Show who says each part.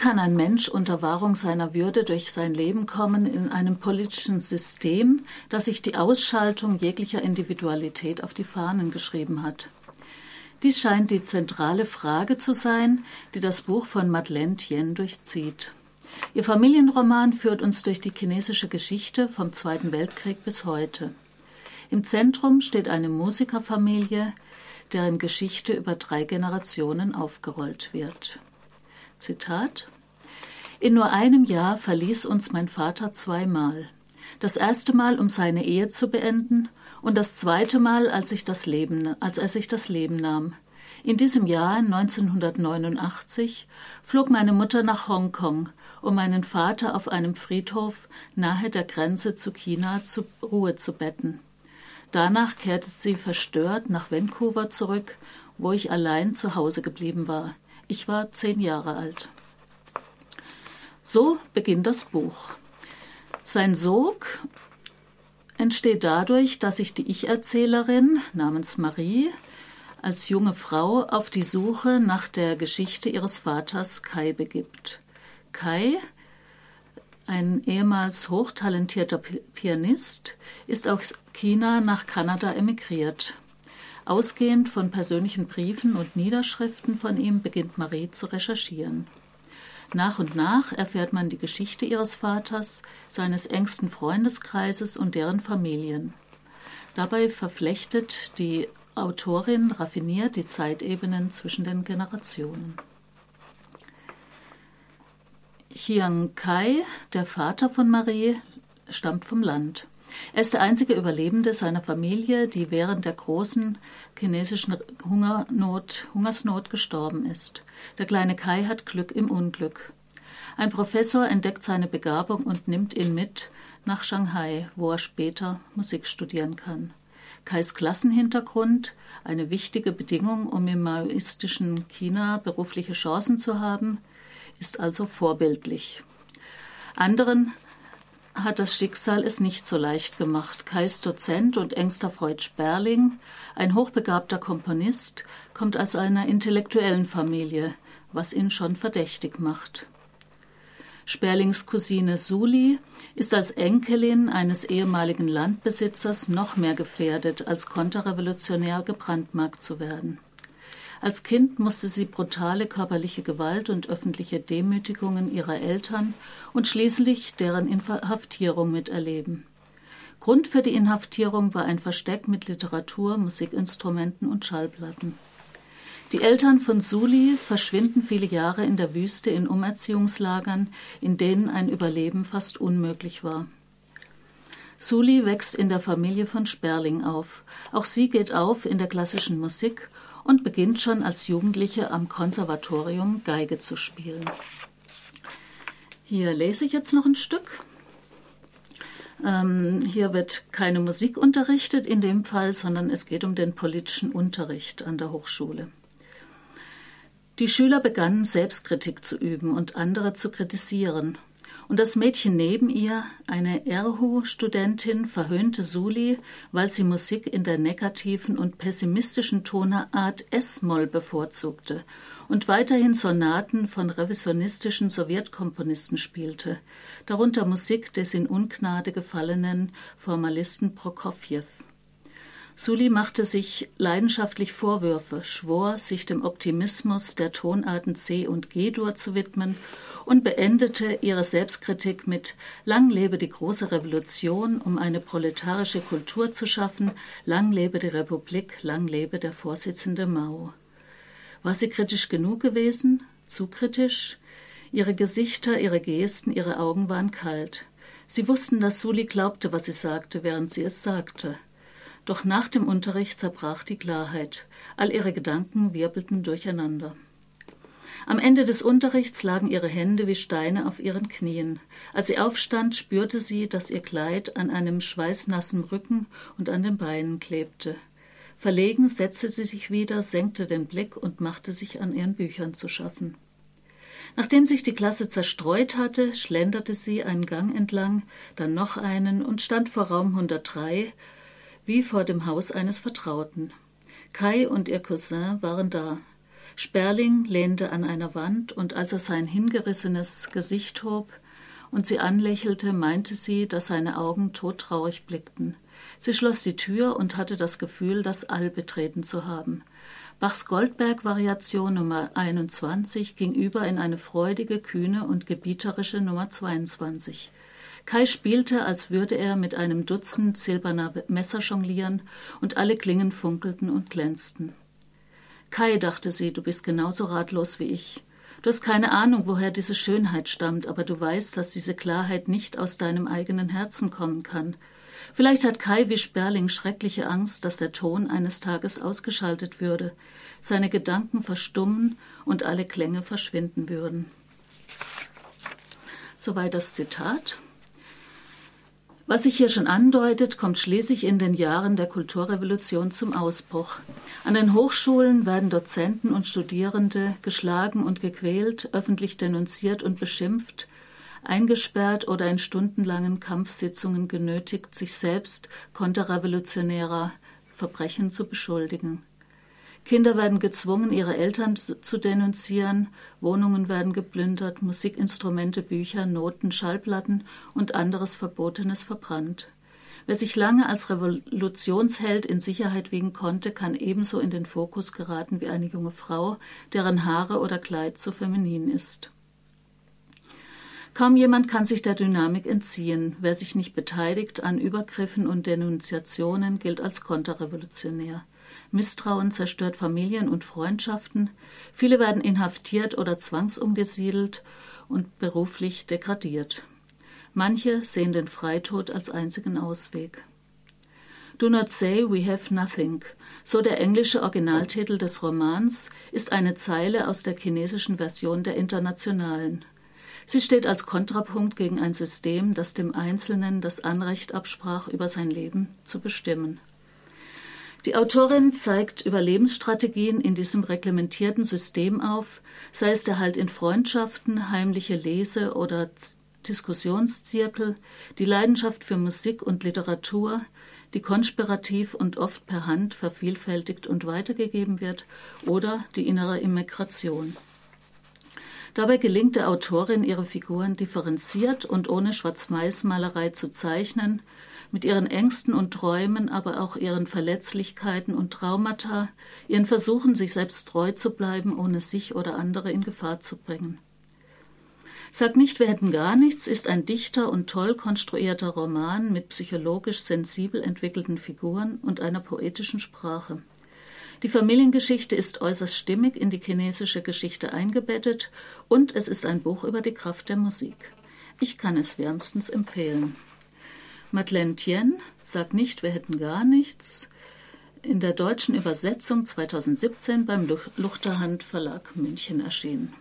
Speaker 1: kann ein Mensch unter Wahrung seiner Würde durch sein Leben kommen in einem politischen System, das sich die Ausschaltung jeglicher Individualität auf die Fahnen geschrieben hat? Dies scheint die zentrale Frage zu sein, die das Buch von Madeleine Tien durchzieht. Ihr Familienroman führt uns durch die chinesische Geschichte vom Zweiten Weltkrieg bis heute. Im Zentrum steht eine Musikerfamilie, deren Geschichte über drei Generationen aufgerollt wird. Zitat In nur einem Jahr verließ uns mein Vater zweimal. Das erste Mal, um seine Ehe zu beenden, und das zweite Mal, als, ich das Leben, als er sich das Leben nahm. In diesem Jahr, 1989, flog meine Mutter nach Hongkong, um meinen Vater auf einem Friedhof nahe der Grenze zu China zur Ruhe zu betten. Danach kehrte sie verstört nach Vancouver zurück, wo ich allein zu Hause geblieben war. Ich war zehn Jahre alt. So beginnt das Buch. Sein Sog entsteht dadurch, dass sich die Ich-Erzählerin namens Marie als junge Frau auf die Suche nach der Geschichte ihres Vaters Kai begibt. Kai, ein ehemals hochtalentierter Pianist, ist aus China nach Kanada emigriert. Ausgehend von persönlichen Briefen und Niederschriften von ihm beginnt Marie zu recherchieren. Nach und nach erfährt man die Geschichte ihres Vaters, seines engsten Freundeskreises und deren Familien. Dabei verflechtet die Autorin raffiniert die Zeitebenen zwischen den Generationen. Chiang Kai, der Vater von Marie, stammt vom Land. Er ist der einzige Überlebende seiner Familie, die während der großen chinesischen Hungernot, Hungersnot gestorben ist. Der kleine Kai hat Glück im Unglück. Ein Professor entdeckt seine Begabung und nimmt ihn mit nach Shanghai, wo er später Musik studieren kann. Kais Klassenhintergrund, eine wichtige Bedingung, um im maoistischen China berufliche Chancen zu haben, ist also vorbildlich. Anderen hat das Schicksal es nicht so leicht gemacht. Kais Dozent und engster Freund Sperling, ein hochbegabter Komponist, kommt aus einer intellektuellen Familie, was ihn schon verdächtig macht. Sperlings Cousine Suli ist als Enkelin eines ehemaligen Landbesitzers noch mehr gefährdet, als konterrevolutionär gebrandmarkt zu werden. Als Kind musste sie brutale körperliche Gewalt und öffentliche Demütigungen ihrer Eltern und schließlich deren Inhaftierung miterleben. Grund für die Inhaftierung war ein Versteck mit Literatur, Musikinstrumenten und Schallplatten. Die Eltern von Suli verschwinden viele Jahre in der Wüste in Umerziehungslagern, in denen ein Überleben fast unmöglich war. Suli wächst in der Familie von Sperling auf. Auch sie geht auf in der klassischen Musik und beginnt schon als Jugendliche am Konservatorium Geige zu spielen. Hier lese ich jetzt noch ein Stück. Ähm, hier wird keine Musik unterrichtet in dem Fall, sondern es geht um den politischen Unterricht an der Hochschule. Die Schüler begannen Selbstkritik zu üben und andere zu kritisieren und das Mädchen neben ihr, eine Erhu-Studentin, verhöhnte Suli, weil sie Musik in der negativen und pessimistischen Tonart S-Moll bevorzugte und weiterhin Sonaten von revisionistischen Sowjetkomponisten spielte, darunter Musik des in Ungnade gefallenen Formalisten Prokofjew. Suli machte sich leidenschaftlich Vorwürfe, schwor, sich dem Optimismus der Tonarten C und G-Dur zu widmen und beendete ihre Selbstkritik mit Lang lebe die große Revolution, um eine proletarische Kultur zu schaffen, lang lebe die Republik, lang lebe der Vorsitzende Mao. War sie kritisch genug gewesen? Zu kritisch? Ihre Gesichter, ihre Gesten, ihre Augen waren kalt. Sie wussten, dass Suli glaubte, was sie sagte, während sie es sagte. Doch nach dem Unterricht zerbrach die Klarheit. All ihre Gedanken wirbelten durcheinander. Am Ende des Unterrichts lagen ihre Hände wie Steine auf ihren Knien. Als sie aufstand, spürte sie, dass ihr Kleid an einem schweißnassen Rücken und an den Beinen klebte. Verlegen setzte sie sich wieder, senkte den Blick und machte sich an ihren Büchern zu schaffen. Nachdem sich die Klasse zerstreut hatte, schlenderte sie einen Gang entlang, dann noch einen und stand vor Raum 103, wie vor dem Haus eines Vertrauten. Kai und ihr Cousin waren da. Sperling lehnte an einer Wand, und als er sein hingerissenes Gesicht hob und sie anlächelte, meinte sie, dass seine Augen todtraurig blickten. Sie schloss die Tür und hatte das Gefühl, das All betreten zu haben. Bachs Goldberg-Variation Nummer 21 ging über in eine freudige, kühne und gebieterische Nummer 22. Kai spielte, als würde er mit einem Dutzend silberner Messer jonglieren, und alle Klingen funkelten und glänzten. Kai, dachte sie, du bist genauso ratlos wie ich. Du hast keine Ahnung, woher diese Schönheit stammt, aber du weißt, dass diese Klarheit nicht aus deinem eigenen Herzen kommen kann. Vielleicht hat Kai wie Sperling schreckliche Angst, dass der Ton eines Tages ausgeschaltet würde, seine Gedanken verstummen und alle Klänge verschwinden würden. Soweit das Zitat. Was sich hier schon andeutet, kommt schließlich in den Jahren der Kulturrevolution zum Ausbruch. An den Hochschulen werden Dozenten und Studierende geschlagen und gequält, öffentlich denunziert und beschimpft, eingesperrt oder in stundenlangen Kampfsitzungen genötigt, sich selbst konterrevolutionärer Verbrechen zu beschuldigen. Kinder werden gezwungen, ihre Eltern zu denunzieren, Wohnungen werden geplündert, Musikinstrumente, Bücher, Noten, Schallplatten und anderes Verbotenes verbrannt. Wer sich lange als Revolutionsheld in Sicherheit wiegen konnte, kann ebenso in den Fokus geraten wie eine junge Frau, deren Haare oder Kleid zu feminin ist. Kaum jemand kann sich der Dynamik entziehen. Wer sich nicht beteiligt an Übergriffen und Denunziationen, gilt als konterrevolutionär. Misstrauen zerstört Familien und Freundschaften. Viele werden inhaftiert oder zwangsumgesiedelt und beruflich degradiert. Manche sehen den Freitod als einzigen Ausweg. Do not say we have nothing, so der englische Originaltitel des Romans, ist eine Zeile aus der chinesischen Version der Internationalen. Sie steht als Kontrapunkt gegen ein System, das dem Einzelnen das Anrecht absprach, über sein Leben zu bestimmen. Die Autorin zeigt Überlebensstrategien in diesem reglementierten System auf, sei es der Halt in Freundschaften, heimliche Lese- oder Diskussionszirkel, die Leidenschaft für Musik und Literatur, die konspirativ und oft per Hand vervielfältigt und weitergegeben wird, oder die innere Immigration. Dabei gelingt der Autorin, ihre Figuren differenziert und ohne Schwarz-Weiß-Malerei zu zeichnen, mit ihren Ängsten und Träumen, aber auch ihren Verletzlichkeiten und Traumata, ihren Versuchen, sich selbst treu zu bleiben, ohne sich oder andere in Gefahr zu bringen. Sag nicht, wir hätten gar nichts ist ein dichter und toll konstruierter Roman mit psychologisch sensibel entwickelten Figuren und einer poetischen Sprache. Die Familiengeschichte ist äußerst stimmig in die chinesische Geschichte eingebettet und es ist ein Buch über die Kraft der Musik. Ich kann es wärmstens empfehlen. Madeleine Tien sagt nicht, wir hätten gar nichts. In der deutschen Übersetzung 2017 beim Luchterhand Verlag München erschienen.